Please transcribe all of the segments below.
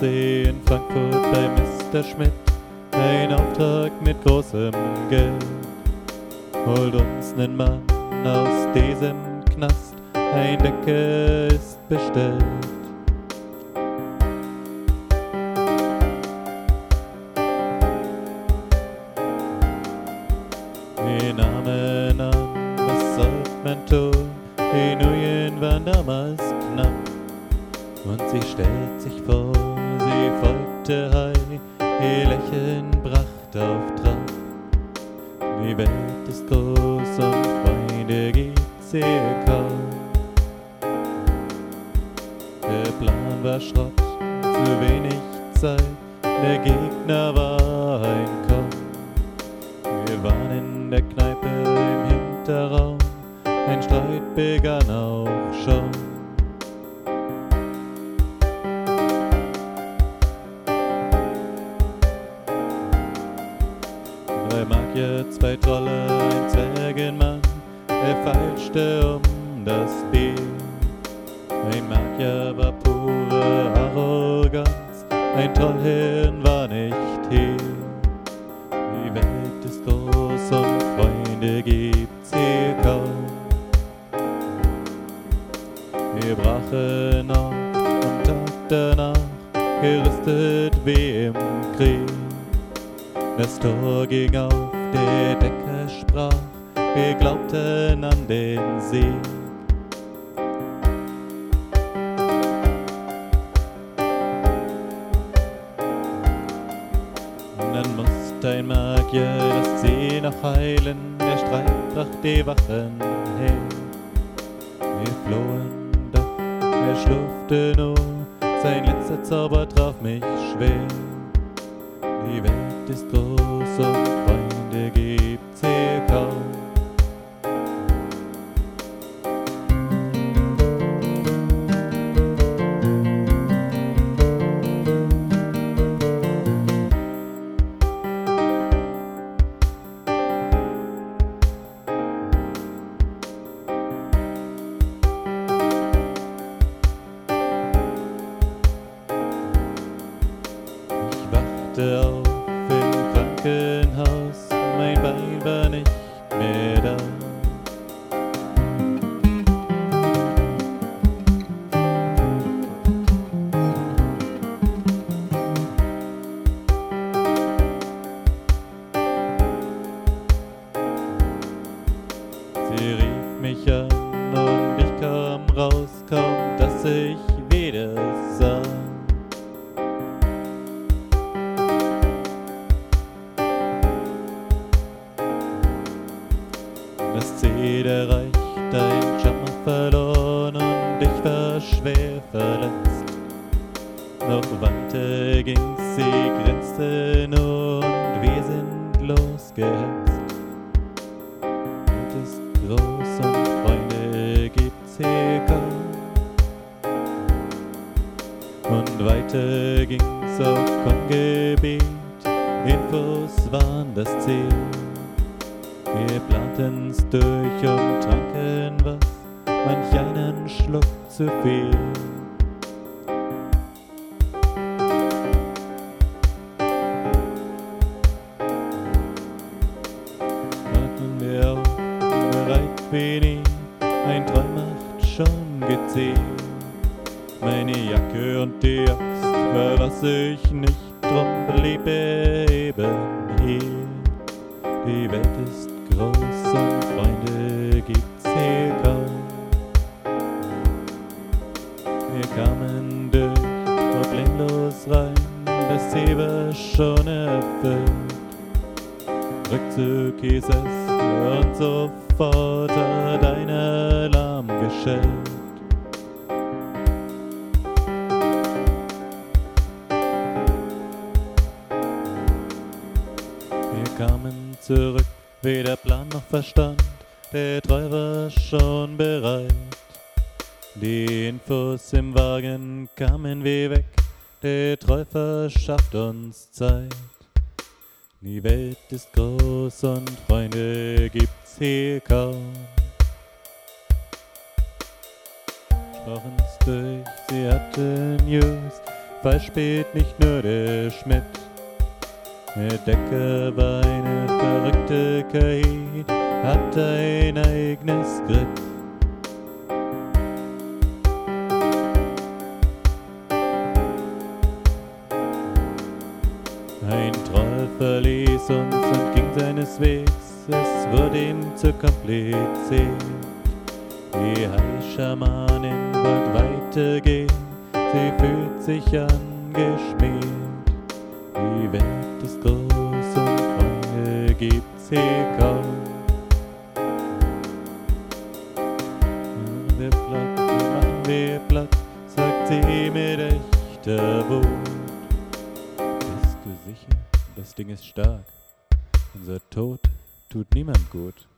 Strafsee in Frankfurt bei Mr. Schmidt. Ein Auftrag mit großem Geld. Holt uns nen Mann aus diesem Knast. Ein Decke ist bestellt. Ihr Lächeln bracht auf Trab. Die Welt ist groß und Freunde gibt's hier kaum. Der Plan war Schrott, zu wenig Zeit, der Gegner war ein Kopf. Wir waren in der Kneipe im Hinterraum, ein Streit begann auch Magier, zwei Trolle, ein Zwergenmann, er feilschte um das Bier. Ein Magier war pure Arroganz, ein Trollhirn war nicht hier. Die Welt ist groß und Freunde gibt's hier kaum. Wir brachen auf am Tag danach, gerüstet wie im Krieg. Das Tor ging auf, der Decke sprach, wir glaubten an den Sieg. Dann musste ein Magier das See noch heilen, der Streit bracht die Wachen her. Wir flohen, doch er schlurfte nur, sein letzter Zauber traf mich schwer. Die Welt ist groß und Freunde gibt's hier kaum. Ich schwer verletzt. Noch weiter ging's, sie grenzte nur und wir sind losgehetzt. Welt ist groß und Freunde gibt's hier kaum. Und weiter ging's auf Kongebiet, Infos waren das Ziel. Wir planten's durch und tranken was, manch einen Schluck zu viel. Atmen wir auf, bereit wie nie, ein Träum macht schon gezielt. Meine Jacke und die Axt verlass ich nicht, drum blieb eben hier. Die Welt ist groß und Freunde gibt's hier kaum. Wir kamen durch, problemlos rein, das Ziel war schon erfüllt. Rückzug hieß es und sofort hat ein Alarm geschellt. Wir kamen zurück, wie der Plan noch verstand, der Treu war schon bereit. Die Infos im Wagen kamen wie weg, der Treu verschafft uns Zeit. Die Welt ist groß und Freunde gibt's hier kaum. Sprachen's durch, sie hatten News, falsch spielt nicht nur der Schmidt. Der Decker war eine verrückte KI, hat ein eigenes Grid. Kompliziert. Die Hai-Schamanin wollte weitergehen, sie fühlt sich angeschmiert. Die Welt ist groß und Freunde gibt's hier kaum. Wir platt, machen wir platt, sagt sie mit echter Wut. Bist du sicher? Das Ding ist stark. Unser Tod tut niemand gut.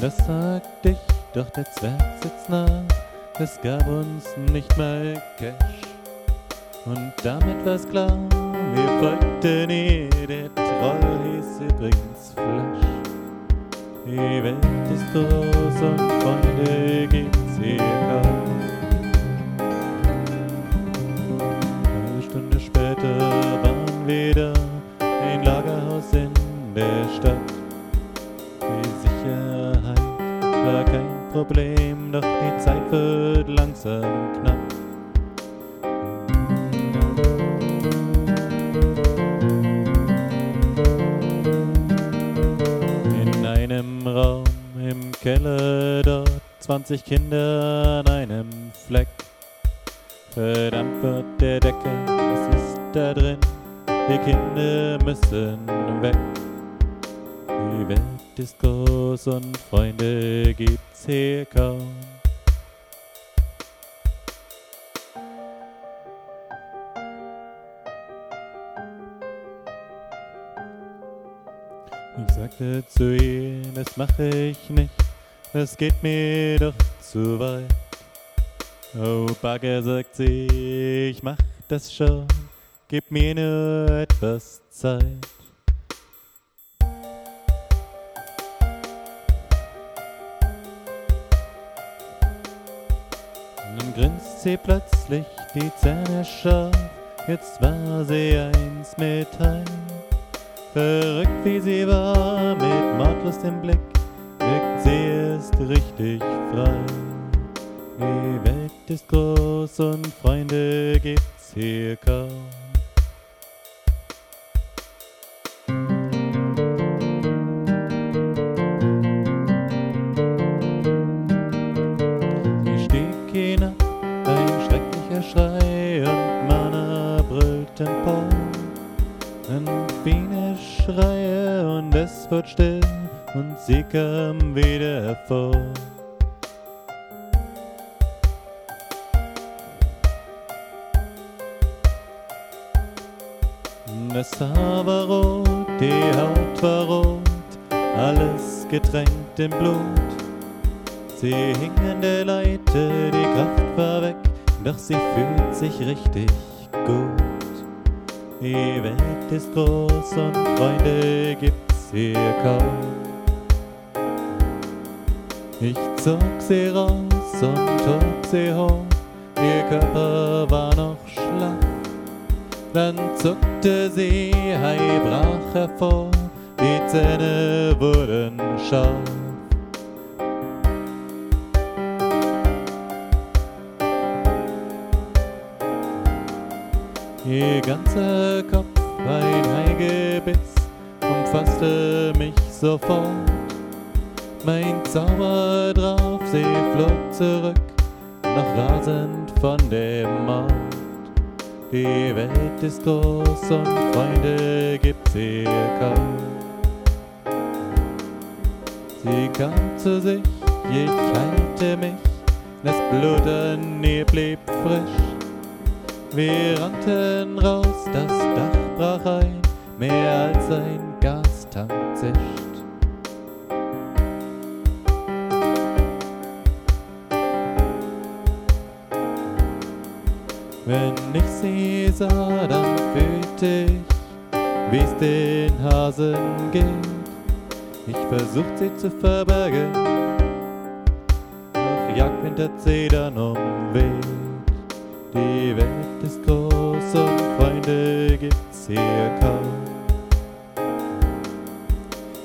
Das sagt ich, doch der Zwerg sitzt nach. Es gab uns nicht mal Cash. Und damit war's klar, wir folgten ihr. Der Troll hieß übrigens Flash. Die Welt ist groß und Freunde gibt's Raum im Keller dort 20 Kinder an einem Fleck. Verdammt wird der Decker, was ist da drin? Die Kinder müssen weg. Die Welt ist groß und Freunde gibt's hier kaum. Ich sagte zu ihr, das mache ich nicht, das geht mir doch zu weit. Oh, Bagger, sagt sie, ich mach das schon, gib mir nur etwas Zeit. Dann grinst sie plötzlich die Zähne scharf, jetzt war sie eins mit Hai. Verrückt wie sie war, mit Mordlust im Blick, wirkt sie erst richtig frei. Die Welt ist groß und Freunde gibt's hier kaum. Sie stieg hinab, ein schrecklicher Schrei und Mana brüllt empor. Dann Biene schreie und es wird still und sie kam wieder hervor. Das Haar war rot, die Haut war rot, alles getränkt in Blut. Sie hing an der Leiter, die Kraft war weg, doch sie fühlt sich richtig gut. Die Welt ist groß und Freunde gibt's hier kaum. Ich zog sie raus und trug sie hoch, ihr Körper war noch schlaff. Dann zuckte sie, hei brach hervor, die Zähne wurden scharf. Ihr ganzer Kopf ein Haigebiss umfasste mich sofort. Mein Zauber drauf, sie flog zurück, noch rasend von dem Mord. Die Welt ist groß und Freunde gibt's hier kaum. Sie kam zu sich, ich heilte mich, das Blut an ihr blieb frisch. Wir rannten raus, das Dach brach ein, mehr als ein Gastank zischt. Wenn ich sie sah, dann fühlte ich, wie's den Hasen geht. Ich versuch sie zu verbergen, doch Jagdwind hat sie dann umweht. Die Welt ist groß und Freunde gibt's hier kaum.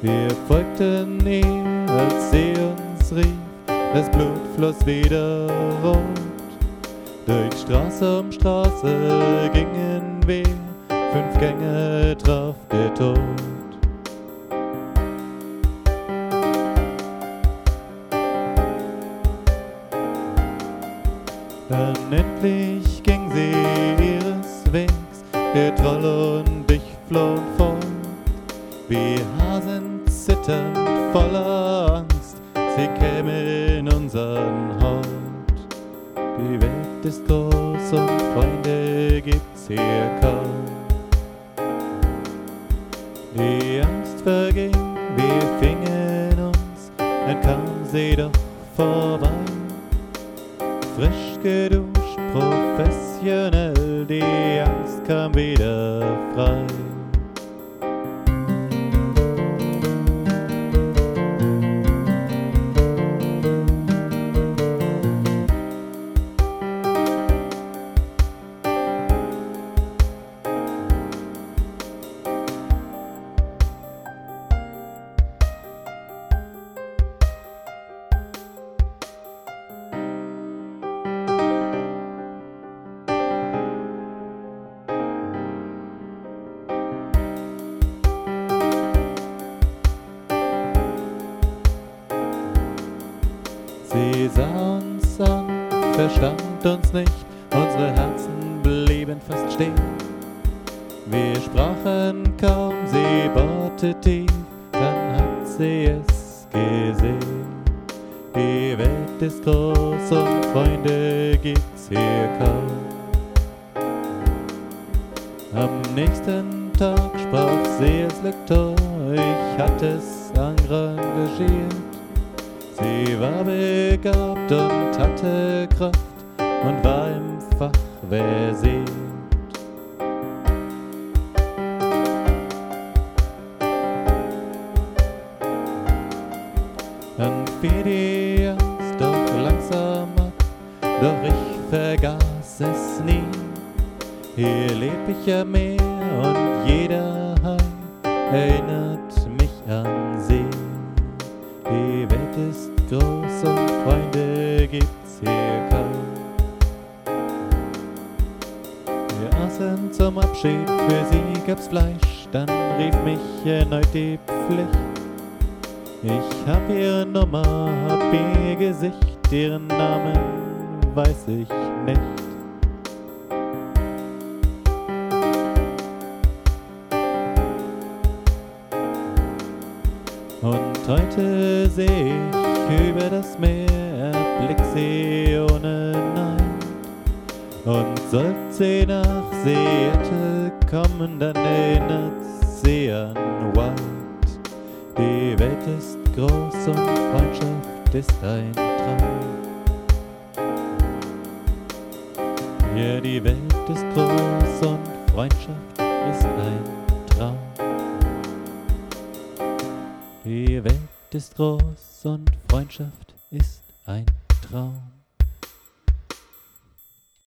Wir folgten ihr, als sie uns rief, das Blut floss wieder rot. Durch Straße um Straße gingen wir, fünf Gänge traf der Tod. Dann endlich ging sie ihres Wegs, der Troll und ich flohen fort. Wie Hasen zitternd voller Angst, sie käme in unseren Hort. Die Welt ist groß und Freunde gibt's hier kaum. Die Angst verging, wir fingen uns, dann kam sie doch vorbei. Verstand uns nicht, unsere Herzen blieben fast stehen. Wir sprachen kaum, sie bohrte tief, dann hat sie es gesehen. Die Welt ist groß und Freunde gibt's hier kaum. Am nächsten Tag sprach sie als Lektor, ich hatte es engagiert. Sie war begabt und hatte Kraft und war im Fach versiert. Dann fiel die Angst doch langsam ab, doch ich vergaß es nie. Hier leb ich am Meer und jeder Hai erinnert Welt ist groß und Freunde gibt's hier kaum. Wir aßen zum Abschied, für sie gab's Fleisch, dann rief mich erneut die Pflicht. Ich hab ihre Nummer, hab ihr Gesicht, ihren Namen weiß ich nicht. Und heute ich über das Meer, erblick sie ohne Neid. Und sollt sie nach Seattle kommen, dann erinnert sie an White. Die Welt ist groß und Freundschaft ist ein Traum. Ja, die Welt ist groß und Freundschaft ist ein Traum. Die Welt ist groß und Freundschaft ist ein Traum.